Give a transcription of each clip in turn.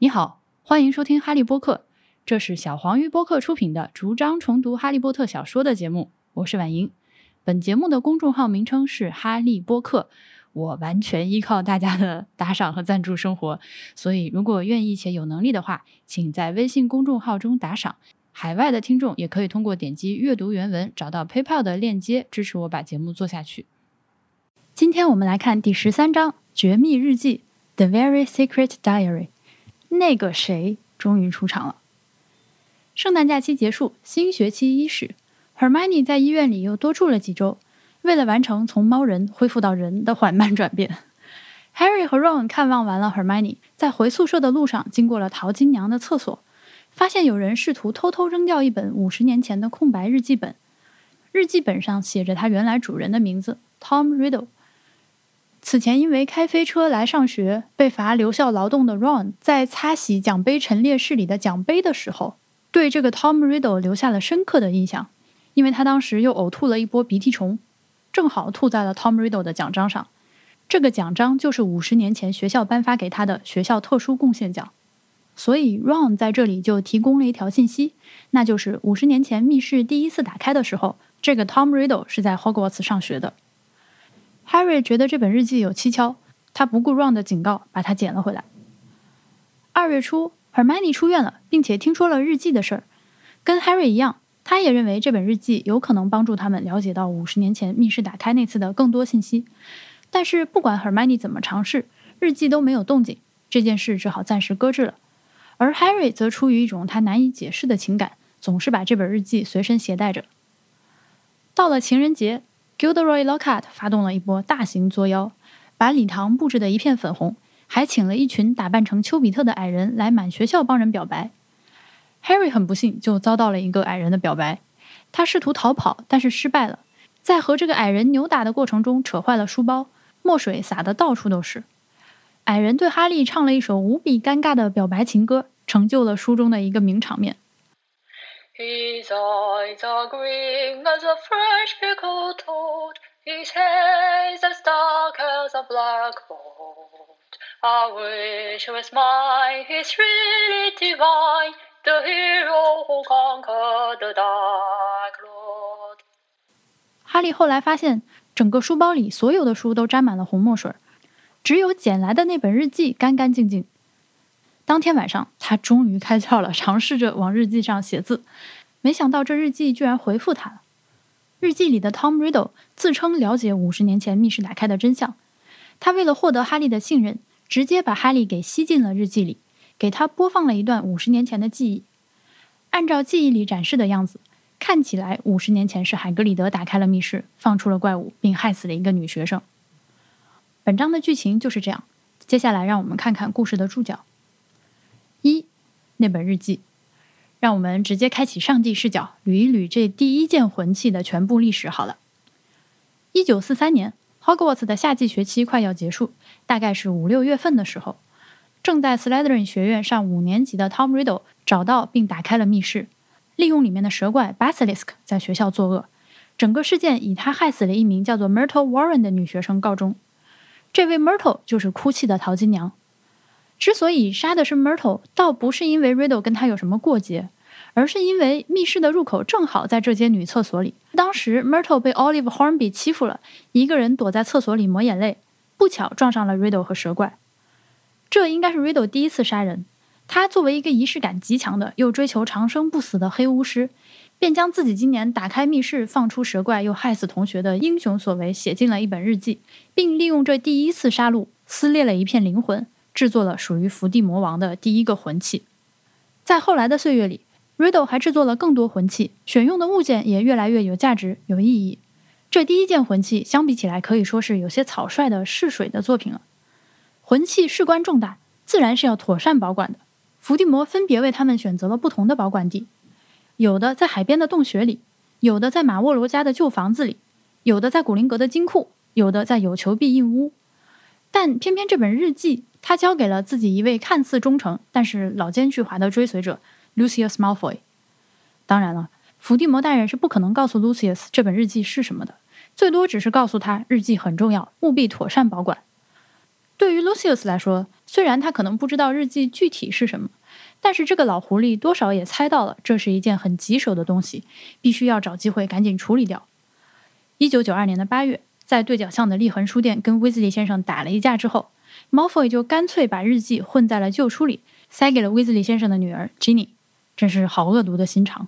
你好，欢迎收听哈利波特，这是小黄鱼播客出品的逐章重读哈利波特小说的节目，我是婉莹。本节目的公众号名称是哈利波特，我完全依靠大家的打赏和赞助生活，所以如果愿意且有能力的话，请在微信公众号中打赏。海外的听众也可以通过点击阅读原文找到 PayPal 的链接支持我把节目做下去。今天我们来看第十三章《绝密日记》（The Very Secret Diary）。那个谁终于出场了。圣诞假期结束，新学期伊始，Hermione 在医院里又多住了几周，为了完成从猫人恢复到人的缓慢转变。Harry 和 Ron 看望完了 Hermione，在回宿舍的路上经过了淘金娘的厕所，发现有人试图偷偷扔掉一本五十年前的空白日记本，日记本上写着他原来主人的名字 Tom Riddle。此前因为开飞车来上学被罚留校劳动的 Ron，在擦洗奖杯陈列室里的奖杯的时候，对这个 Tom Riddle 留下了深刻的印象，因为他当时又呕吐了一波鼻涕虫，正好吐在了 Tom Riddle 的奖章上。这个奖章就是五十年前学校颁发给他的学校特殊贡献奖，所以 Ron 在这里就提供了一条信息，那就是五十年前密室第一次打开的时候，这个 Tom Riddle 是在 Hogwarts 上学的。Harry 觉得这本日记有蹊跷，他不顾 Ron 的警告，把它捡了回来。二月初，Hermione 出院了，并且听说了日记的事儿。跟 Harry 一样，他也认为这本日记有可能帮助他们了解到五十年前密室打开那次的更多信息。但是，不管 Hermione 怎么尝试，日记都没有动静，这件事只好暂时搁置了。而 Harry 则出于一种他难以解释的情感，总是把这本日记随身携带着。到了情人节。Gilderoy Lockhart 发动了一波大型作妖，把礼堂布置得一片粉红，还请了一群打扮成丘比特的矮人来满学校帮人表白。Harry 很不幸就遭到了一个矮人的表白，他试图逃跑，但是失败了，在和这个矮人扭打的过程中扯坏了书包，墨水洒得到处都是。矮人对哈利唱了一首无比尴尬的表白情歌，成就了书中的一个名场面。His eyes are green as a fresh pickled toad, His hair's as dark as a blackboard. I wish he was mine, he's really divine, The hero who conquered the Dark Lord. 哈利后来发现，整个书包里所有的书都沾满了红墨水，只有捡来的那本日记干干净净。 当天晚上，他终于开窍了，尝试着往日记上写字，没想到这日记居然回复他了。日记里的 Tom Riddle 自称了解五十年前密室打开的真相，他为了获得哈利的信任，直接把哈利给吸进了日记里，给他播放了一段五十年前的记忆。按照记忆里展示的样子，看起来五十年前是海格里德打开了密室，放出了怪物，并害死了一个女学生。本章的剧情就是这样。接下来，让我们看看故事的注脚。一，那本日记，让我们直接开启上帝视角，捋一捋这第一件魂器的全部历史。好了，一九四三年，Hogwarts 的夏季学期快要结束，大概是五六月份的时候，正在 Slytherin 学院上五年级的 Tom Riddle 找到并打开了密室，利用里面的蛇怪 Basilisk 在学校作恶。整个事件以他害死了一名叫做 Myrtle Warren 的女学生告终。这位 Myrtle 就是哭泣的淘金娘。之所以杀的是 Myrtle，倒不是因为 Riddle 跟他有什么过节，而是因为密室的入口正好在这间女厕所里。当时 Myrtle 被 Olive Hornby 欺负了，一个人躲在厕所里抹眼泪，不巧撞上了 Riddle 和蛇怪。这应该是 Riddle 第一次杀人。他作为一个仪式感极强的又追求长生不死的黑巫师，便将自己今年打开密室、放出蛇怪又害死同学的英雄所为写进了一本日记，并利用这第一次杀戮撕裂了一片灵魂。制作了属于伏地魔王的第一个魂器，在后来的岁月里，Riddle 还制作了更多魂器，选用的物件也越来越有价值、有意义。这第一件魂器相比起来，可以说是有些草率的试水的作品了。魂器事关重大，自然是要妥善保管的。伏地魔分别为他们选择了不同的保管地，有的在海边的洞穴里，有的在马沃罗家的旧房子里，有的在古灵阁的金库，有的在有求必应屋。但偏偏这本日记。他交给了自己一位看似忠诚，但是老奸巨猾的追随者 Lucius Malfoy。当然了，伏地魔大人是不可能告诉 Lucius 这本日记是什么的，最多只是告诉他日记很重要，务必妥善保管。对于 Lucius 来说，虽然他可能不知道日记具体是什么，但是这个老狐狸多少也猜到了，这是一件很棘手的东西，必须要找机会赶紧处理掉。一九九二年的八月，在对角巷的立恒书店跟威兹利先生打了一架之后，毛弗也就干脆把日记混在了旧书里，塞给了威兹利先生的女儿 Jenny。真是好恶毒的心肠。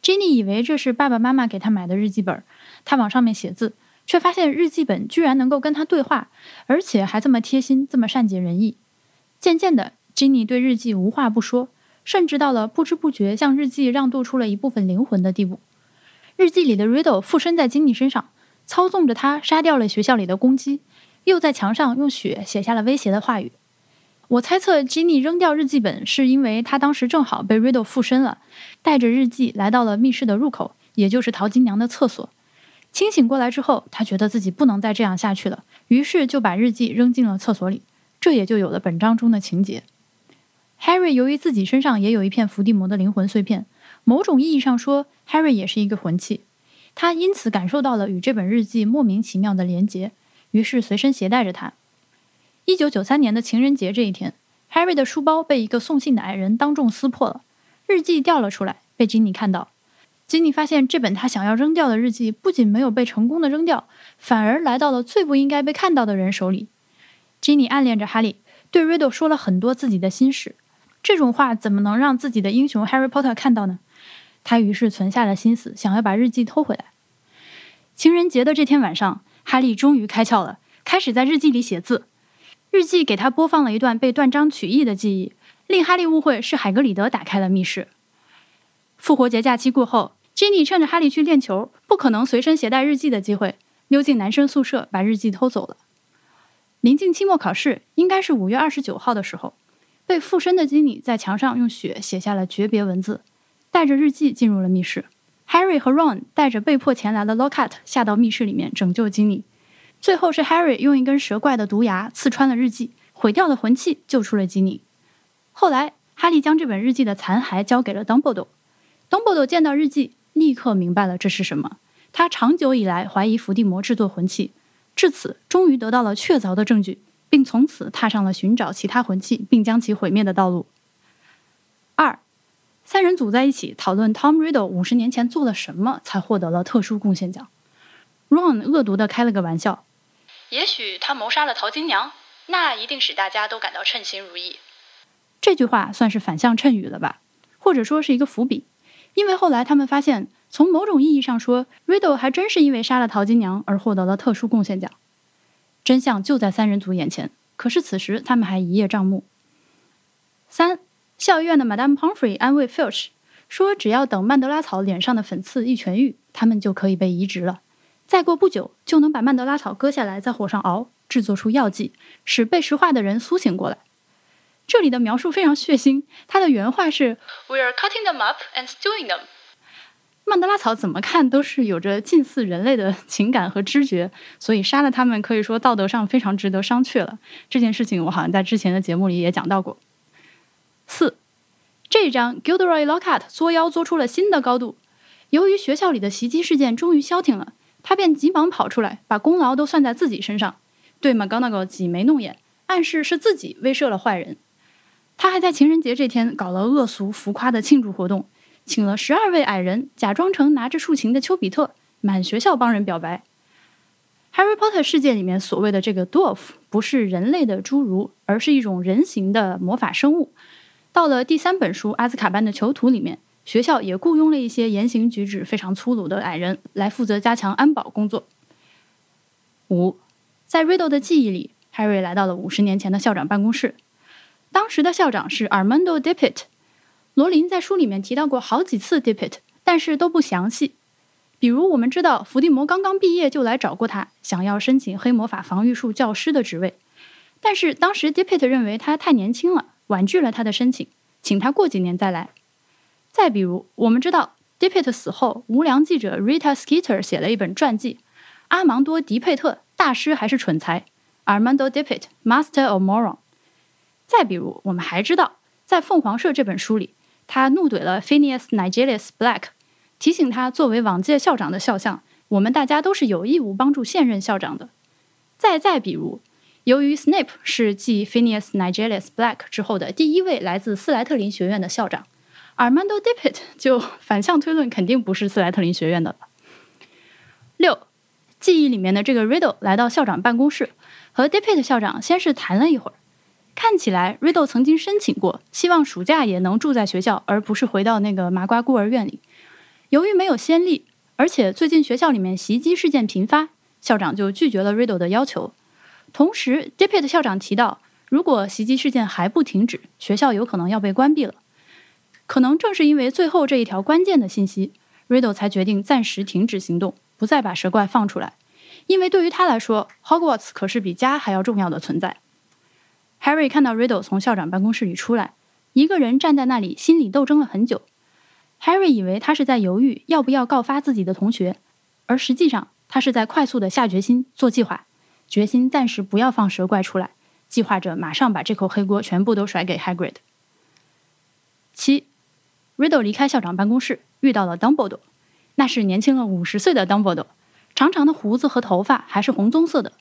Jenny 以为这是爸爸妈妈给他买的日记本，他往上面写字，却发现日记本居然能够跟他对话，而且还这么贴心，这么善解人意。渐渐的，Jenny 对日记无话不说，甚至到了不知不觉向日记让渡出了一部分灵魂的地步。日记里的 Riddle 附身在 Jenny 身上，操纵着他杀掉了学校里的公鸡，又在墙上用血写下了威胁的话语。我猜测，Jenny 扔掉日记本是因为他当时正好被 Riddle 附身了，带着日记来到了密室的入口，也就是淘金娘的厕所。清醒过来之后，他觉得自己不能再这样下去了，于是就把日记扔进了厕所里。这也就有了本章中的情节。Harry 由于自己身上也有一片伏地魔的灵魂碎片，某种意义上说，Harry 也是一个魂器，他因此感受到了与这本日记莫名其妙的连结，于是随身携带着它。一九九三年的情人节这一天，Harry 的书包被一个送信的矮人当众撕破了，日记掉了出来，被吉尼看到。吉尼发现这本他想要扔掉的日记不仅没有被成功的扔掉，反而来到了最不应该被看到的人手里。吉尼暗恋着哈利，对 Riddle 说了很多自己的心事，这种话怎么能让自己的英雄 Harry Potter 看到呢？他于是存下了心思，想要把日记偷回来。情人节的这天晚上，哈利终于开窍了，开始在日记里写字。日记给他播放了一段被断章取义的记忆，令哈利误会是海格里德打开了密室。复活节假期过后吉尼趁着哈利去练球，不可能随身携带日记的机会，溜进男生宿舍把日记偷走了。临近期末考试，应该是五月二十九号的时候，被附身的吉尼在墙上用血写下了诀别文字，带着日记进入了密室。Harry 和 Ron 带着被迫前来的 Lockhart 下到密室里面拯救 Jenny。最后是 Harry 用一根蛇怪的毒牙刺穿了日记，毁掉了魂器，救出了吉尼。后来，哈利将这本日记的残骸交给了 Dumbledore。Dumbledore 见到日记，立刻明白了这是什么。他长久以来怀疑伏地魔制作魂器，至此终于得到了确凿的证据，并从此踏上了寻找其他魂器并将其毁灭的道路。二，三人组在一起讨论 Tom Riddle 五十年前做了什么，才获得了特殊贡献奖。Ron 恶毒的开了个玩笑。也许他谋杀了淘金娘，那一定使大家都感到称心如意。这句话算是反向衬语了吧，或者说是一个伏笔，因为后来他们发现，从某种意义上说，Riddle 还真是因为杀了淘金娘而获得了特殊贡献奖。真相就在三人组眼前，可是此时他们还一叶障目。三，校医院的 Madame Pomfrey 安慰 Filch 说，只要等曼德拉草脸上的粉刺一痊愈，他们就可以被移植了。再过不久，就能把曼德拉草割下来，在火上熬，制作出药剂，使被石化的人苏醒过来。这里的描述非常血腥，他的原话是：“We are cutting them up and stewing them。”曼德拉草怎么看都是有着近似人类的情感和知觉，所以杀了他们可以说道德上非常值得商榷了。这件事情我好像在之前的节目里也讲到过。四，这一章 Gilderoy Lockhart 作妖作出了新的高度。由于学校里的袭击事件终于消停了。他便急忙跑出来，把功劳都算在自己身上，对 McGonagall 挤眉弄眼，暗示是自己威慑了坏人。他还在情人节这天搞了恶俗浮夸的庆祝活动，请了十二位矮人，假装成拿着竖琴的丘比特，满学校帮人表白。Harry Potter 世界里面所谓的这个 Dwarf 不是人类的侏儒，而是一种人形的魔法生物。到了第三本书《阿兹卡班的囚徒》里面。学校也雇佣了一些言行举止非常粗鲁的矮人来负责加强安保工作。五，在 Riddle 的记忆里，Harry 来到了五十年前的校长办公室，当时的校长是 Armando Dippet。罗琳在书里面提到过好几次 Dippet，但是都不详细。比如我们知道伏地魔刚刚毕业就来找过他，想要申请黑魔法防御术教师的职位，但是当时 Dippet 认为他太年轻了，婉拒了他的申请，请他过几年再来。再比如，我们知道 Dippet 死后，无良记者 Rita Skeeter 写了一本传记，《阿芒多·迪佩特：大师还是蠢材》，Armando Dippet Master of Moron。再比如，我们还知道，在《凤凰社》这本书里，他怒怼了 Phineas Nigellus Black，提醒他作为往届校长的肖像，我们大家都是有义务帮助现任校长的。再再比如，由于 Snape 是继 Phineas Nigellus Black 之后的第一位来自斯莱特林学院的校长，Armando Dippet 就反向推论肯定不是斯莱特林学院的了。六，记忆里面的这个 Riddle 来到校长办公室，和 Dippet 校长先是谈了一会儿。看起来 Riddle 曾经申请过，希望暑假也能住在学校，而不是回到那个麻瓜孤儿院里。由于没有先例，而且最近学校里面袭击事件频发，校长就拒绝了 Riddle 的要求。同时，Dippet 校长提到，如果袭击事件还不停止，学校有可能要被关闭了。可能正是因为最后这一条关键的信息，Riddle 才决定暂时停止行动，不再把蛇怪放出来。因为对于他来说，Hogwarts 可是比家还要重要的存在。Harry 看到 Riddle 从校长办公室里出来，一个人站在那里，心里斗争了很久。Harry 以为他是在犹豫要不要告发自己的同学，而实际上他是在快速的下决心做计划，决心暂时不要放蛇怪出来，计划着马上把这口黑锅全部都甩给 Hagrid。七，Riddle 离开校长办公室，遇到了 Dumbledore，那是年轻了五十岁的 Dumbledore，长长的胡子和头发还是红棕色的。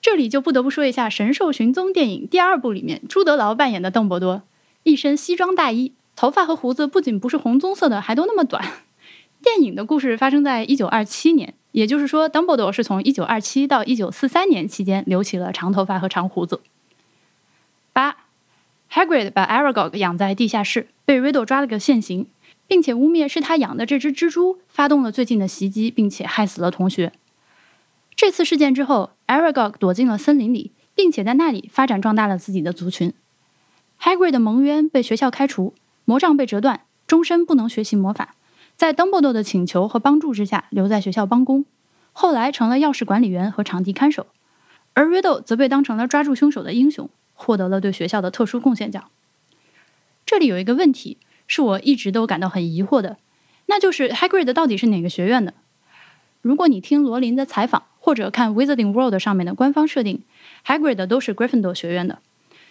这里就不得不说一下《神兽寻踪》电影第二部里面朱德劳扮演的邓布多，一身西装大衣，头发和胡子不仅不是红棕色的，还都那么短。电影的故事发生在一九二七年，也就是说，邓布多是从一九二七到一九四三年期间留起了长头发和长胡子。八，Hagrid 把 Aragog 养在地下室，被 Riddle 抓了个现行，并且污蔑是他养的这只蜘蛛发动了最近的袭击，并且害死了同学。这次事件之后，Aragog 躲进了森林里，并且在那里发展壮大了自己的族群。Hagrid 的蒙冤被学校开除，魔杖被折断，终身不能学习魔法。在 Dumbledore 的请求和帮助之下，留在学校帮工，后来成了钥匙管理员和场地看守。而 Riddle 则被当成了抓住凶手的英雄，获得了对学校的特殊贡献奖。这里有一个问题，是我一直都感到很疑惑的，那就是 Hagrid 到底是哪个学院的？如果你听罗琳的采访，或者看《Wizarding World》上面的官方设定，Hagrid 都是 Gryffindor 学院的。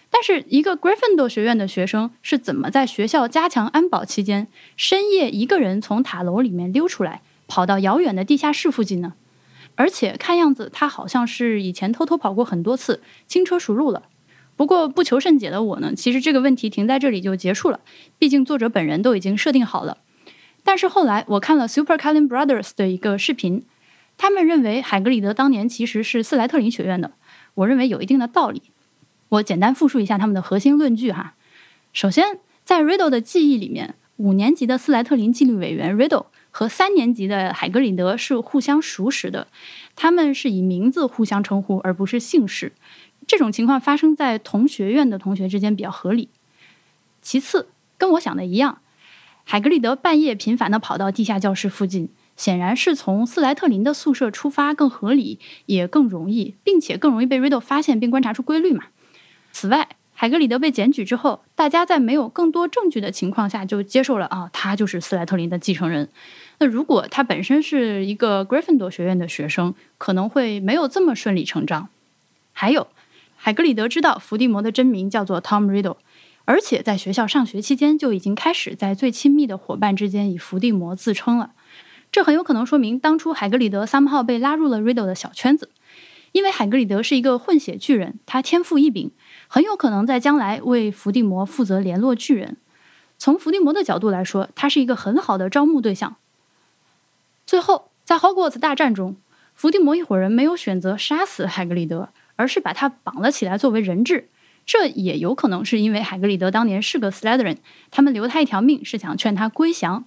但是，一个 gryffindo 学院的学生是怎么在学校加强安保期间，深夜一个人从塔楼里面溜出来，跑到遥远的地下室附近呢？而且看样子他好像是以前偷偷跑过很多次，轻车熟路了。不过不求甚解的我呢，其实这个问题停在这里就结束了，毕竟作者本人都已经设定好了。但是后来我看了 Super Cullen Brothers 的一个视频，他们认为海格里德当年其实是斯莱特林学院的。我认为有一定的道理。我简单复述一下他们的核心论据哈。首先，在 Riddle 的记忆里面，五年级的斯莱特林纪律委员 Riddle 和三年级的海格里德是互相熟识的，他们是以名字互相称呼，而不是姓氏。这种情况发生在同学院的同学之间比较合理。其次，跟我想的一样。海格里德半夜频繁地跑到地下教室附近，显然是从斯莱特林的宿舍出发更合理，也更容易，并且更容易被 Riddle 发现并观察出规律嘛。此外，海格里德被检举之后，大家在没有更多证据的情况下就接受了啊，他就是斯莱特林的继承人。那如果他本身是一个 Gryffindor 学院的学生，可能会没有这么顺理成章。还有，海格里德知道伏地魔的真名叫做 Tom Riddle。而且在学校上学期间就已经开始在最亲密的伙伴之间以伏地魔自称了，这很有可能说明当初海格里德三号被拉入了 Riddle 的小圈子，因为海格里德是一个混血巨人，他天赋异禀，很有可能在将来为伏地魔负责联络巨人。从伏地魔的角度来说，他是一个很好的招募对象。最后，在 Hogwarts 大战中，伏地魔一伙人没有选择杀死海格里德，而是把他绑了起来作为人质。这也有可能是因为海格里德当年是个 Slytherin，他们留他一条命是想劝他归降。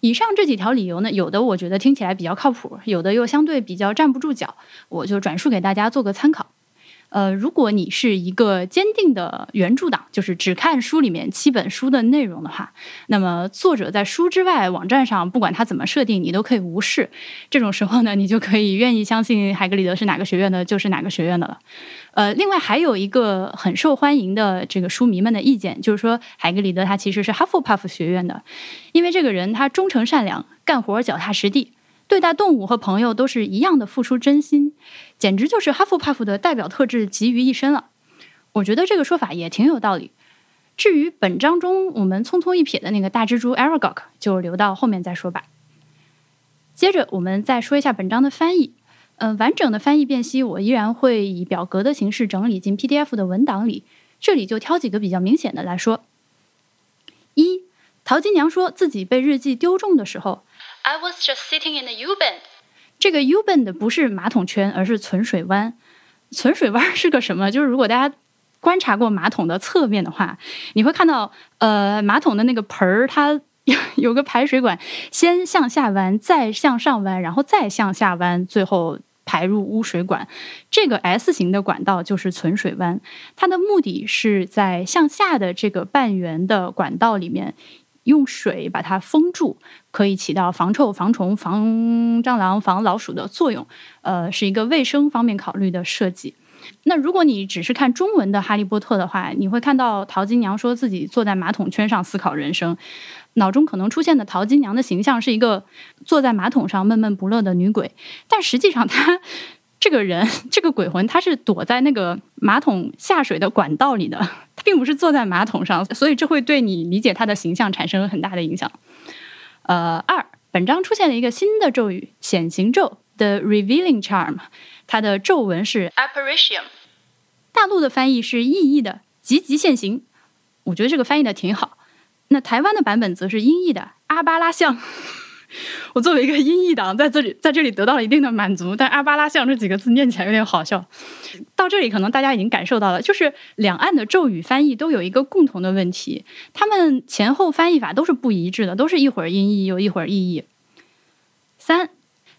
以上这几条理由呢，有的我觉得听起来比较靠谱，有的又相对比较站不住脚，我就转述给大家做个参考。呃，如果你是一个坚定的原著党，就是只看书里面七本书的内容的话，那么作者在书之外网站上不管他怎么设定，你都可以无视。这种时候呢，你就可以愿意相信海格里德是哪个学院的，就是哪个学院的了。呃，另外还有一个很受欢迎的这个书迷们的意见，就是说海格里德他其实是哈佛 puff 学院的，因为这个人他忠诚善良，干活脚踏实地。对待动物和朋友都是一样的付出真心，简直就是哈弗帕夫的代表特质集于一身了。我觉得这个说法也挺有道理。至于本章中我们匆匆一瞥的那个大蜘蛛 Aragog，就留到后面再说吧。接着我们再说一下本章的翻译。呃，完整的翻译辨析我依然会以表格的形式整理进 PDF 的文档里。这里就挑几个比较明显的来说。一，陶金娘说自己被日记丢中的时候，I was just sitting in the U-bend。这个 U-bend 不是马桶圈，而是存水弯。存水弯是个什么？就是如果大家观察过马桶的侧面的话，你会看到，呃，马桶的那个盆儿，它有个排水管，先向下弯，再向上弯，然后再向下弯，最后排入污水管。这个 S 型的管道就是存水弯，它的目的是在向下的这个半圆的管道里面。用水把它封住，可以起到防臭、防虫、防蟑螂、防老鼠的作用。呃，是一个卫生方面考虑的设计。那如果你只是看中文的《哈利波特》的话，你会看到淘金娘说自己坐在马桶圈上思考人生，脑中可能出现的淘金娘的形象是一个坐在马桶上闷闷不乐的女鬼，但实际上她。这个人，这个鬼魂，她是躲在那个马桶下水的管道里的，她并不是坐在马桶上，所以这会对你理解她的形象产生很大的影响。呃，二，本章出现了一个新的咒语——显形咒 （The Revealing Charm，它的咒文是 Apparition，大陆的翻译是意译的积极现形，我觉得这个翻译的挺好。那台湾的版本则是音译的阿巴拉象。我作为一个音译党，在这里在这里得到了一定的满足，但阿巴拉象这几个字念起来有点好笑。到这里，可能大家已经感受到了，就是两岸的咒语翻译都有一个共同的问题，他们前后翻译法都是不一致的，都是一会儿音译又一会儿意译。三，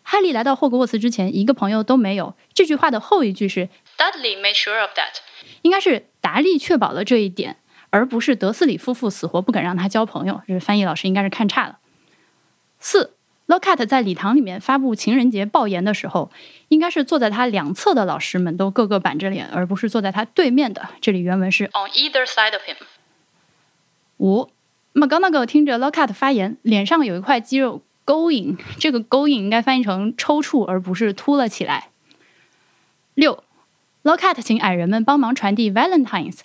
哈利来到霍格沃茨之前，一个朋友都没有。这句话的后一句是 Dudley made sure of that，应该是达利确保了这一点，而不是德斯里夫妇死活不肯让他交朋友。这翻译老师应该是看差了。四，Lockhart 在礼堂里面发布情人节报言的时候，应该是坐在他两侧的老师们都个个板着脸，而不是坐在他对面的。这里原文是 On either side of him。五，McGonagall 听着 Lockhart 发言，脸上有一块肌肉勾引，这个勾引应该翻译成抽搐，而不是凸了起来。六，Lockhart 请矮人们帮忙传递 Valentines。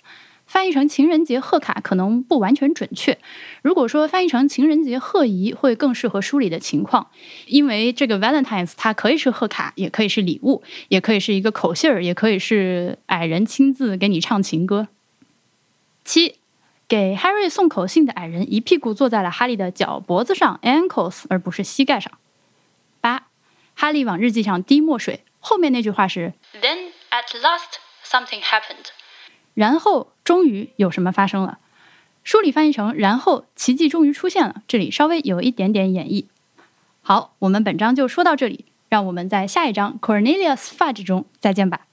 翻译成情人节贺卡可能不完全准确。如果说翻译成情人节贺仪会更适合书里的情况，因为这个 Valentines 它可以是贺卡，也可以是礼物，也可以是一个口信儿，也可以是矮人亲自给你唱情歌。七，给 Harry 送口信的矮人一屁股坐在了哈利的脚脖子上 ankles 而不是膝盖上。八，哈利往日记上滴墨水，后面那句话是 Then at last something happened。然后终于有什么发生了？书里翻译成“然后奇迹终于出现了”，这里稍微有一点点演绎。好，我们本章就说到这里，让我们在下一章 Cornelius Fudge 中再见吧。